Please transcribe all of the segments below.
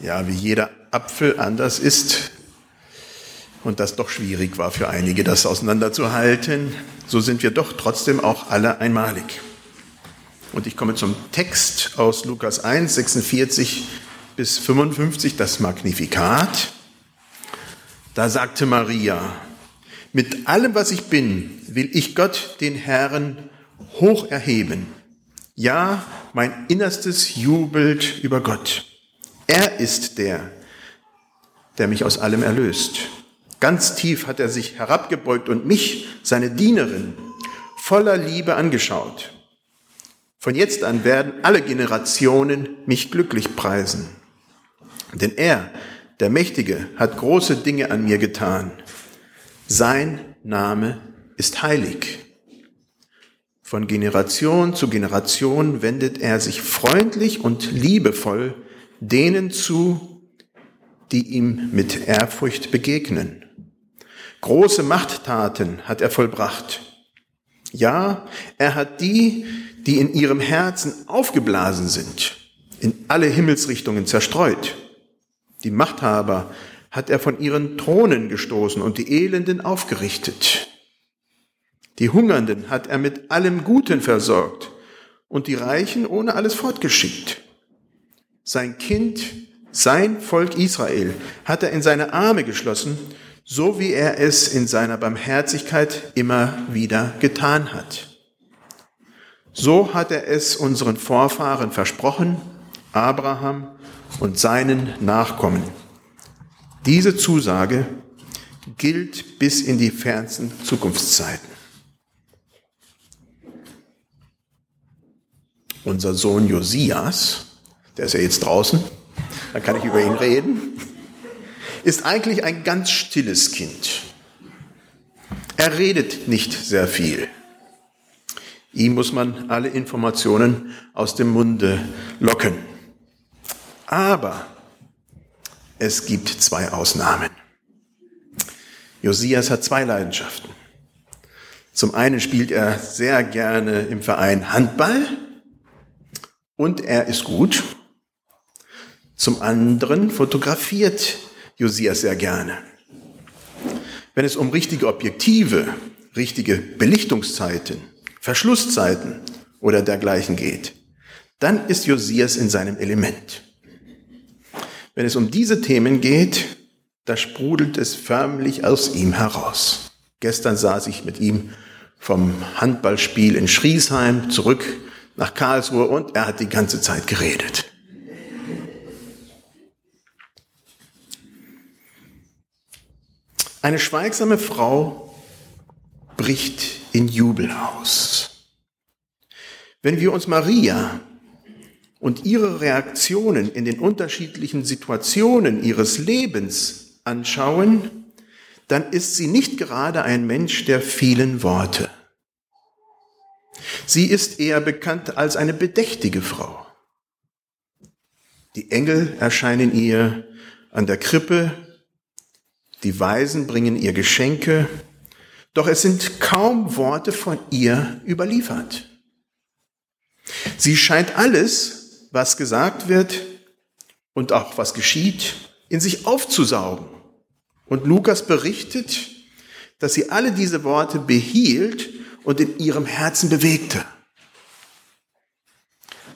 Ja, wie jeder Apfel anders ist und das doch schwierig war für einige, das auseinanderzuhalten, so sind wir doch trotzdem auch alle einmalig. Und ich komme zum Text aus Lukas 1, 46 bis 55, das Magnifikat. Da sagte Maria, mit allem, was ich bin, will ich Gott, den Herrn, hoch erheben. Ja, mein Innerstes jubelt über Gott. Er ist der, der mich aus allem erlöst. Ganz tief hat er sich herabgebeugt und mich, seine Dienerin, voller Liebe angeschaut. Von jetzt an werden alle Generationen mich glücklich preisen. Denn er, der Mächtige, hat große Dinge an mir getan. Sein Name ist heilig. Von Generation zu Generation wendet er sich freundlich und liebevoll denen zu, die ihm mit Ehrfurcht begegnen. Große Machttaten hat er vollbracht. Ja, er hat die, die in ihrem Herzen aufgeblasen sind, in alle Himmelsrichtungen zerstreut. Die Machthaber hat er von ihren Thronen gestoßen und die Elenden aufgerichtet. Die Hungernden hat er mit allem Guten versorgt und die Reichen ohne alles fortgeschickt. Sein Kind, sein Volk Israel hat er in seine Arme geschlossen, so wie er es in seiner Barmherzigkeit immer wieder getan hat. So hat er es unseren Vorfahren versprochen, Abraham und seinen Nachkommen. Diese Zusage gilt bis in die fernsten Zukunftszeiten. Unser Sohn Josias, der ist ja jetzt draußen, da kann ich über ihn reden, ist eigentlich ein ganz stilles Kind. Er redet nicht sehr viel. Ihm muss man alle Informationen aus dem Munde locken. Aber es gibt zwei Ausnahmen. Josias hat zwei Leidenschaften. Zum einen spielt er sehr gerne im Verein Handball und er ist gut. Zum anderen fotografiert Josias sehr gerne. Wenn es um richtige Objektive, richtige Belichtungszeiten, Verschlusszeiten oder dergleichen geht, dann ist Josias in seinem Element. Wenn es um diese Themen geht, da sprudelt es förmlich aus ihm heraus. Gestern saß ich mit ihm vom Handballspiel in Schriesheim zurück nach Karlsruhe und er hat die ganze Zeit geredet. Eine schweigsame Frau bricht in Jubel aus. Wenn wir uns Maria und ihre Reaktionen in den unterschiedlichen Situationen ihres Lebens anschauen, dann ist sie nicht gerade ein Mensch der vielen Worte. Sie ist eher bekannt als eine bedächtige Frau. Die Engel erscheinen ihr an der Krippe, die Weisen bringen ihr Geschenke, doch es sind kaum Worte von ihr überliefert. Sie scheint alles, was gesagt wird und auch was geschieht, in sich aufzusaugen. Und Lukas berichtet, dass sie alle diese Worte behielt und in ihrem Herzen bewegte.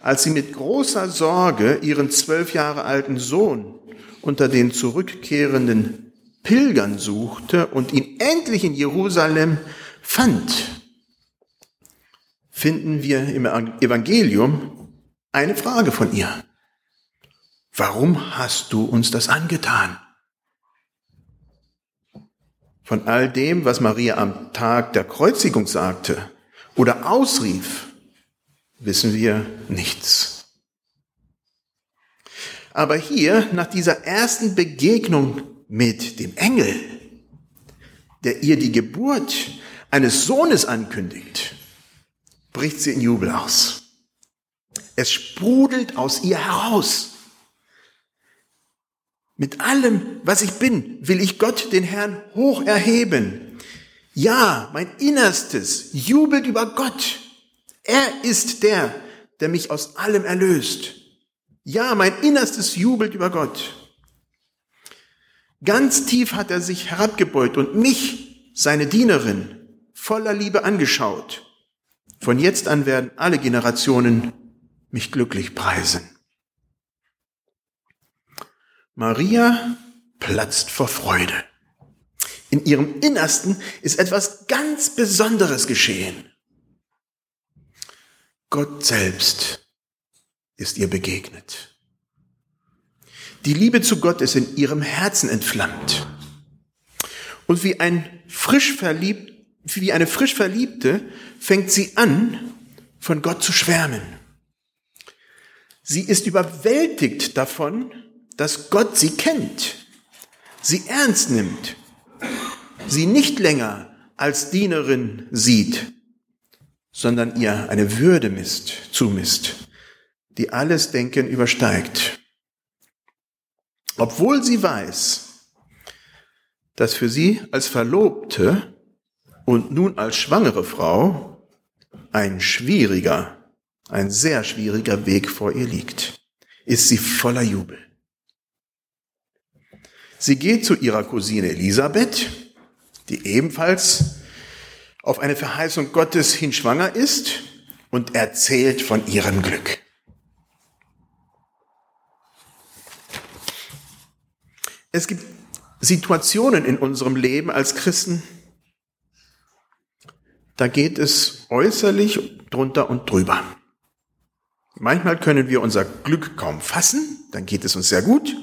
Als sie mit großer Sorge ihren zwölf Jahre alten Sohn unter den zurückkehrenden Pilgern suchte und ihn endlich in Jerusalem fand, finden wir im Evangelium eine Frage von ihr. Warum hast du uns das angetan? Von all dem, was Maria am Tag der Kreuzigung sagte oder ausrief, wissen wir nichts. Aber hier, nach dieser ersten Begegnung mit dem Engel, der ihr die Geburt eines Sohnes ankündigt, bricht sie in Jubel aus. Es sprudelt aus ihr heraus. Mit allem, was ich bin, will ich Gott, den Herrn, hoch erheben. Ja, mein Innerstes jubelt über Gott. Er ist der, der mich aus allem erlöst. Ja, mein Innerstes jubelt über Gott. Ganz tief hat er sich herabgebeugt und mich, seine Dienerin, voller Liebe angeschaut. Von jetzt an werden alle Generationen mich glücklich preisen. Maria platzt vor Freude. In ihrem Innersten ist etwas ganz Besonderes geschehen. Gott selbst ist ihr begegnet. Die Liebe zu Gott ist in ihrem Herzen entflammt. Und wie ein frisch verliebt, wie eine frisch Verliebte fängt sie an, von Gott zu schwärmen. Sie ist überwältigt davon, dass Gott sie kennt, sie ernst nimmt, sie nicht länger als Dienerin sieht, sondern ihr eine Würde misst, zumisst, die alles Denken übersteigt. Obwohl sie weiß, dass für sie als Verlobte und nun als schwangere Frau ein schwieriger, ein sehr schwieriger Weg vor ihr liegt, ist sie voller Jubel. Sie geht zu ihrer Cousine Elisabeth, die ebenfalls auf eine Verheißung Gottes hin schwanger ist und erzählt von ihrem Glück. Es gibt Situationen in unserem Leben als Christen, da geht es äußerlich drunter und drüber. Manchmal können wir unser Glück kaum fassen, dann geht es uns sehr gut.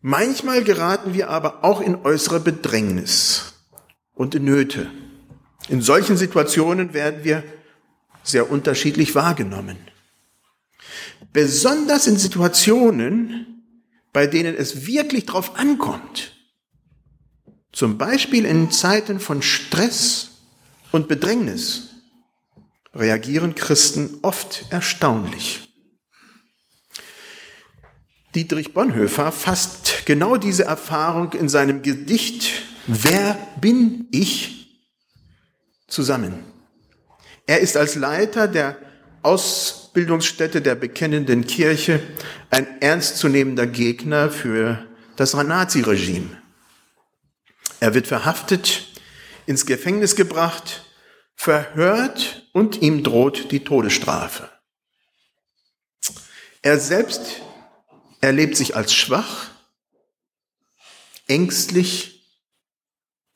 Manchmal geraten wir aber auch in äußere Bedrängnis und in Nöte. In solchen Situationen werden wir sehr unterschiedlich wahrgenommen. Besonders in Situationen, bei denen es wirklich drauf ankommt. Zum Beispiel in Zeiten von Stress und Bedrängnis reagieren Christen oft erstaunlich. Dietrich Bonhoeffer fasst genau diese Erfahrung in seinem Gedicht Wer bin ich zusammen. Er ist als Leiter der Ausbildungsstätte der bekennenden Kirche ein ernstzunehmender Gegner für das Naziregime. Er wird verhaftet, ins Gefängnis gebracht, verhört und ihm droht die Todesstrafe. Er selbst erlebt sich als schwach, ängstlich,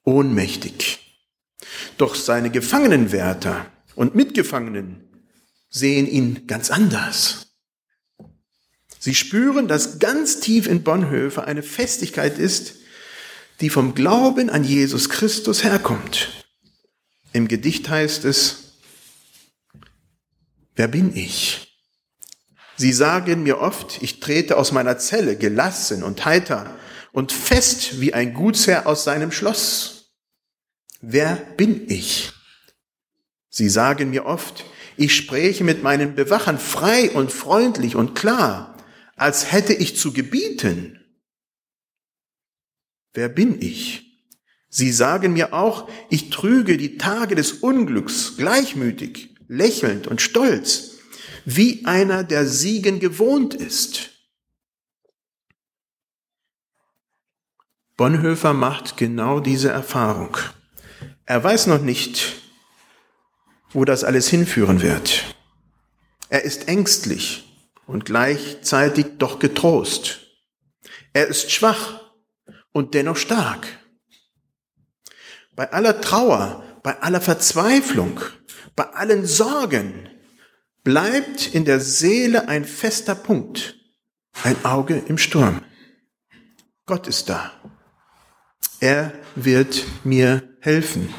ohnmächtig. Doch seine Gefangenenwärter und Mitgefangenen sehen ihn ganz anders. Sie spüren, dass ganz tief in Bonhoeffer eine Festigkeit ist, die vom Glauben an Jesus Christus herkommt. Im Gedicht heißt es, wer bin ich? Sie sagen mir oft, ich trete aus meiner Zelle gelassen und heiter und fest wie ein Gutsherr aus seinem Schloss. Wer bin ich? Sie sagen mir oft, ich spreche mit meinen Bewachern frei und freundlich und klar, als hätte ich zu gebieten. Wer bin ich? Sie sagen mir auch, ich trüge die Tage des Unglücks gleichmütig, lächelnd und stolz wie einer, der Siegen gewohnt ist. Bonhoeffer macht genau diese Erfahrung. Er weiß noch nicht, wo das alles hinführen wird. Er ist ängstlich und gleichzeitig doch getrost. Er ist schwach und dennoch stark. Bei aller Trauer, bei aller Verzweiflung, bei allen Sorgen bleibt in der Seele ein fester Punkt, ein Auge im Sturm. Gott ist da. Er wird mir helfen.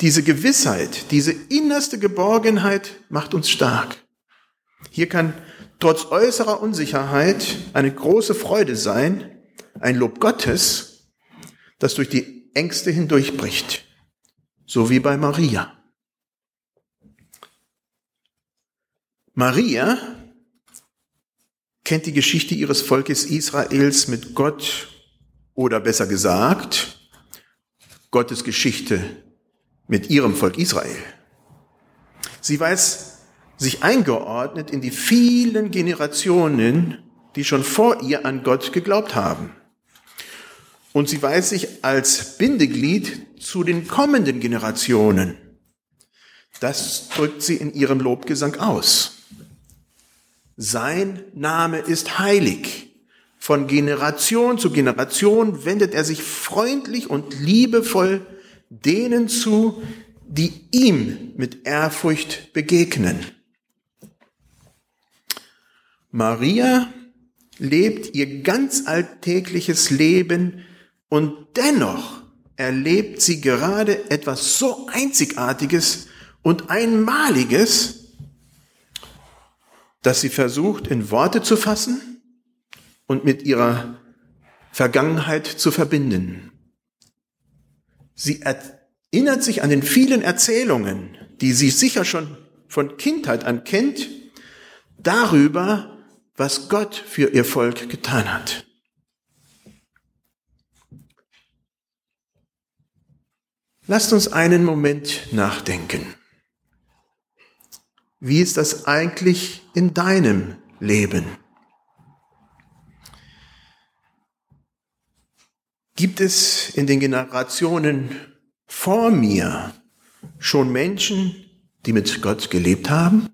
Diese Gewissheit, diese innerste Geborgenheit macht uns stark. Hier kann trotz äußerer Unsicherheit eine große Freude sein, ein Lob Gottes, das durch die Ängste hindurchbricht, so wie bei Maria. Maria kennt die Geschichte ihres Volkes Israels mit Gott oder besser gesagt, Gottes Geschichte mit ihrem Volk Israel. Sie weiß sich eingeordnet in die vielen Generationen, die schon vor ihr an Gott geglaubt haben. Und sie weiß sich als Bindeglied zu den kommenden Generationen. Das drückt sie in ihrem Lobgesang aus. Sein Name ist heilig. Von Generation zu Generation wendet er sich freundlich und liebevoll denen zu, die ihm mit Ehrfurcht begegnen. Maria lebt ihr ganz alltägliches Leben und dennoch erlebt sie gerade etwas so Einzigartiges und Einmaliges, dass sie versucht, in Worte zu fassen und mit ihrer Vergangenheit zu verbinden. Sie erinnert sich an den vielen Erzählungen, die sie sicher schon von Kindheit an kennt, darüber, was Gott für ihr Volk getan hat. Lasst uns einen Moment nachdenken. Wie ist das eigentlich in deinem Leben? Gibt es in den Generationen vor mir schon Menschen, die mit Gott gelebt haben?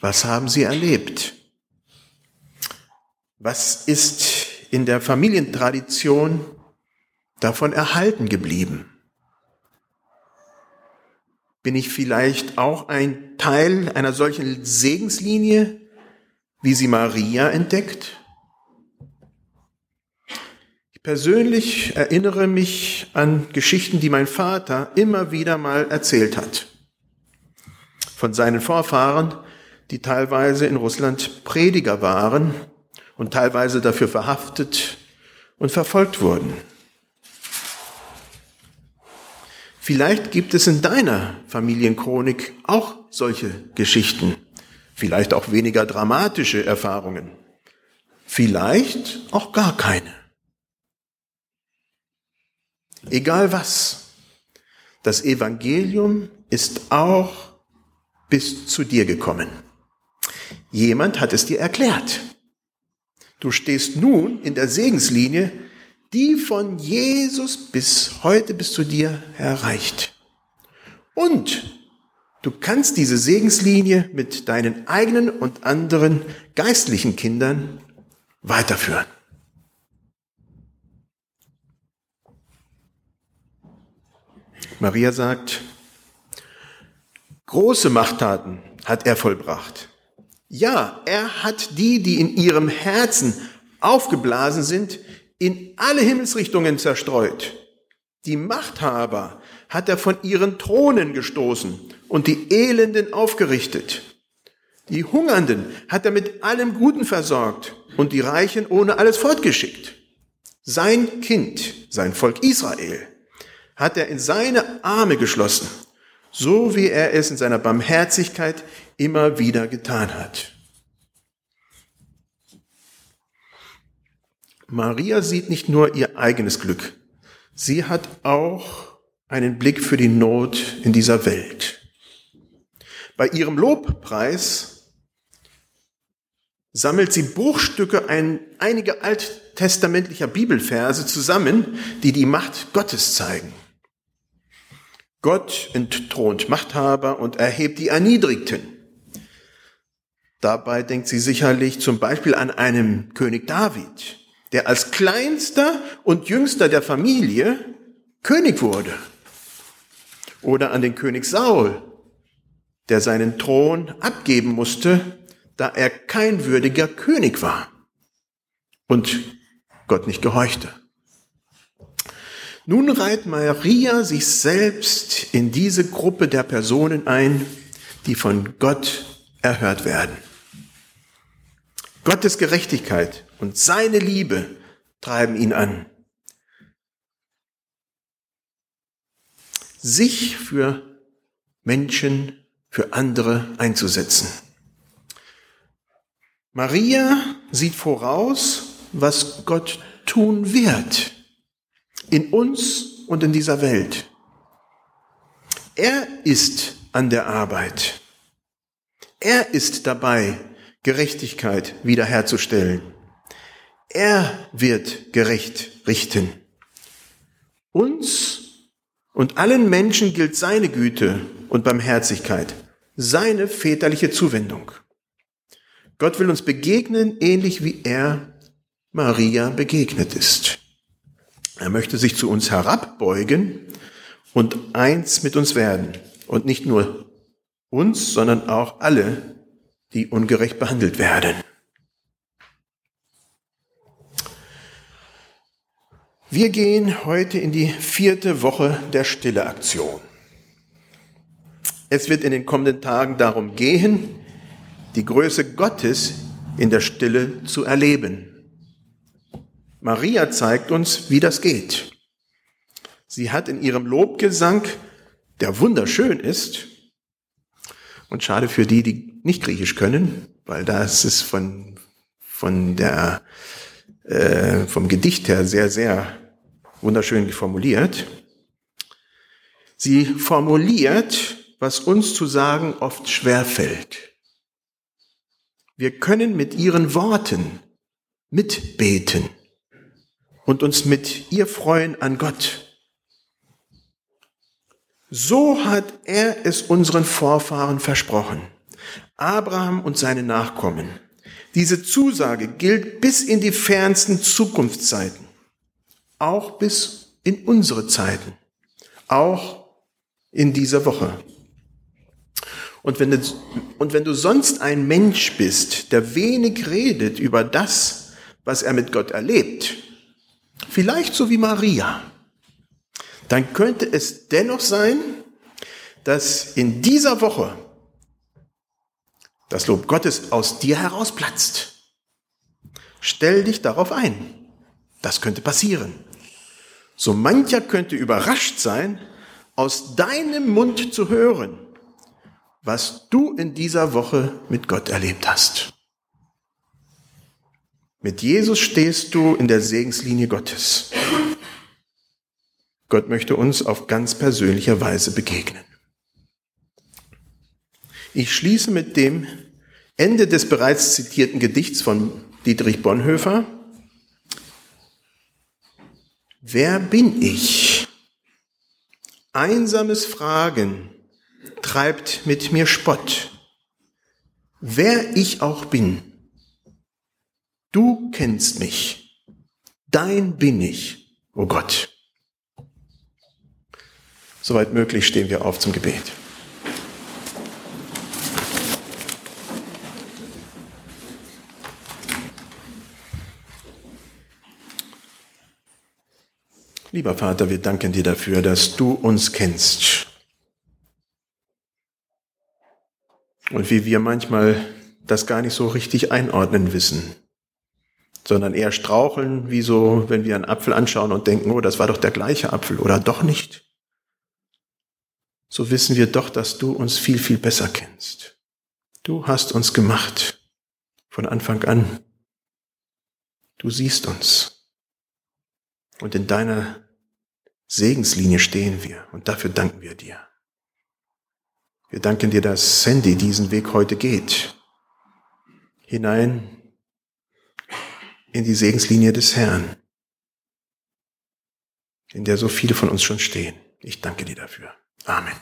Was haben sie erlebt? Was ist in der Familientradition davon erhalten geblieben? Bin ich vielleicht auch ein Teil einer solchen Segenslinie, wie sie Maria entdeckt? Ich persönlich erinnere mich an Geschichten, die mein Vater immer wieder mal erzählt hat. Von seinen Vorfahren, die teilweise in Russland Prediger waren und teilweise dafür verhaftet und verfolgt wurden. Vielleicht gibt es in deiner Familienchronik auch solche Geschichten, vielleicht auch weniger dramatische Erfahrungen, vielleicht auch gar keine. Egal was, das Evangelium ist auch bis zu dir gekommen. Jemand hat es dir erklärt. Du stehst nun in der Segenslinie die von Jesus bis heute bis zu dir erreicht. Und du kannst diese Segenslinie mit deinen eigenen und anderen geistlichen Kindern weiterführen. Maria sagt, große Machttaten hat er vollbracht. Ja, er hat die, die in ihrem Herzen aufgeblasen sind, in alle Himmelsrichtungen zerstreut. Die Machthaber hat er von ihren Thronen gestoßen und die Elenden aufgerichtet. Die Hungernden hat er mit allem Guten versorgt und die Reichen ohne alles fortgeschickt. Sein Kind, sein Volk Israel, hat er in seine Arme geschlossen, so wie er es in seiner Barmherzigkeit immer wieder getan hat. Maria sieht nicht nur ihr eigenes Glück, sie hat auch einen Blick für die Not in dieser Welt. Bei ihrem Lobpreis sammelt sie Bruchstücke ein, einiger alttestamentlicher Bibelverse zusammen, die die Macht Gottes zeigen. Gott entthront Machthaber und erhebt die Erniedrigten. Dabei denkt sie sicherlich zum Beispiel an einen König David, der als kleinster und jüngster der Familie König wurde. Oder an den König Saul, der seinen Thron abgeben musste, da er kein würdiger König war und Gott nicht gehorchte. Nun reiht Maria sich selbst in diese Gruppe der Personen ein, die von Gott erhört werden. Gottes Gerechtigkeit und seine Liebe treiben ihn an. Sich für Menschen, für andere einzusetzen. Maria sieht voraus, was Gott tun wird in uns und in dieser Welt. Er ist an der Arbeit. Er ist dabei, Gerechtigkeit wiederherzustellen. Er wird gerecht richten. Uns und allen Menschen gilt seine Güte und Barmherzigkeit, seine väterliche Zuwendung. Gott will uns begegnen, ähnlich wie er Maria begegnet ist. Er möchte sich zu uns herabbeugen und eins mit uns werden. Und nicht nur uns, sondern auch alle, die ungerecht behandelt werden. Wir gehen heute in die vierte Woche der Stilleaktion. Es wird in den kommenden Tagen darum gehen, die Größe Gottes in der Stille zu erleben. Maria zeigt uns, wie das geht. Sie hat in ihrem Lobgesang, der wunderschön ist, und schade für die, die nicht Griechisch können, weil da ist von, von der, äh, vom Gedicht her sehr, sehr wunderschön formuliert. Sie formuliert, was uns zu sagen oft schwer fällt. Wir können mit ihren Worten mitbeten und uns mit ihr freuen an Gott. So hat er es unseren Vorfahren versprochen. Abraham und seine Nachkommen. Diese Zusage gilt bis in die fernsten Zukunftszeiten, auch bis in unsere Zeiten, auch in dieser Woche. Und wenn, du, und wenn du sonst ein Mensch bist, der wenig redet über das, was er mit Gott erlebt, vielleicht so wie Maria, dann könnte es dennoch sein, dass in dieser Woche das Lob Gottes aus dir herausplatzt. Stell dich darauf ein. Das könnte passieren. So mancher könnte überrascht sein, aus deinem Mund zu hören, was du in dieser Woche mit Gott erlebt hast. Mit Jesus stehst du in der Segenslinie Gottes. Gott möchte uns auf ganz persönliche Weise begegnen. Ich schließe mit dem Ende des bereits zitierten Gedichts von Dietrich Bonhoeffer. Wer bin ich? Einsames Fragen treibt mit mir Spott. Wer ich auch bin, Du kennst mich. Dein bin ich, o oh Gott. Soweit möglich stehen wir auf zum Gebet. Lieber Vater, wir danken dir dafür, dass du uns kennst. Und wie wir manchmal das gar nicht so richtig einordnen wissen sondern eher straucheln, wie so, wenn wir einen Apfel anschauen und denken, oh, das war doch der gleiche Apfel oder doch nicht. So wissen wir doch, dass du uns viel, viel besser kennst. Du hast uns gemacht von Anfang an. Du siehst uns. Und in deiner Segenslinie stehen wir und dafür danken wir dir. Wir danken dir, dass Sandy diesen Weg heute geht. Hinein in die Segenslinie des Herrn, in der so viele von uns schon stehen. Ich danke dir dafür. Amen.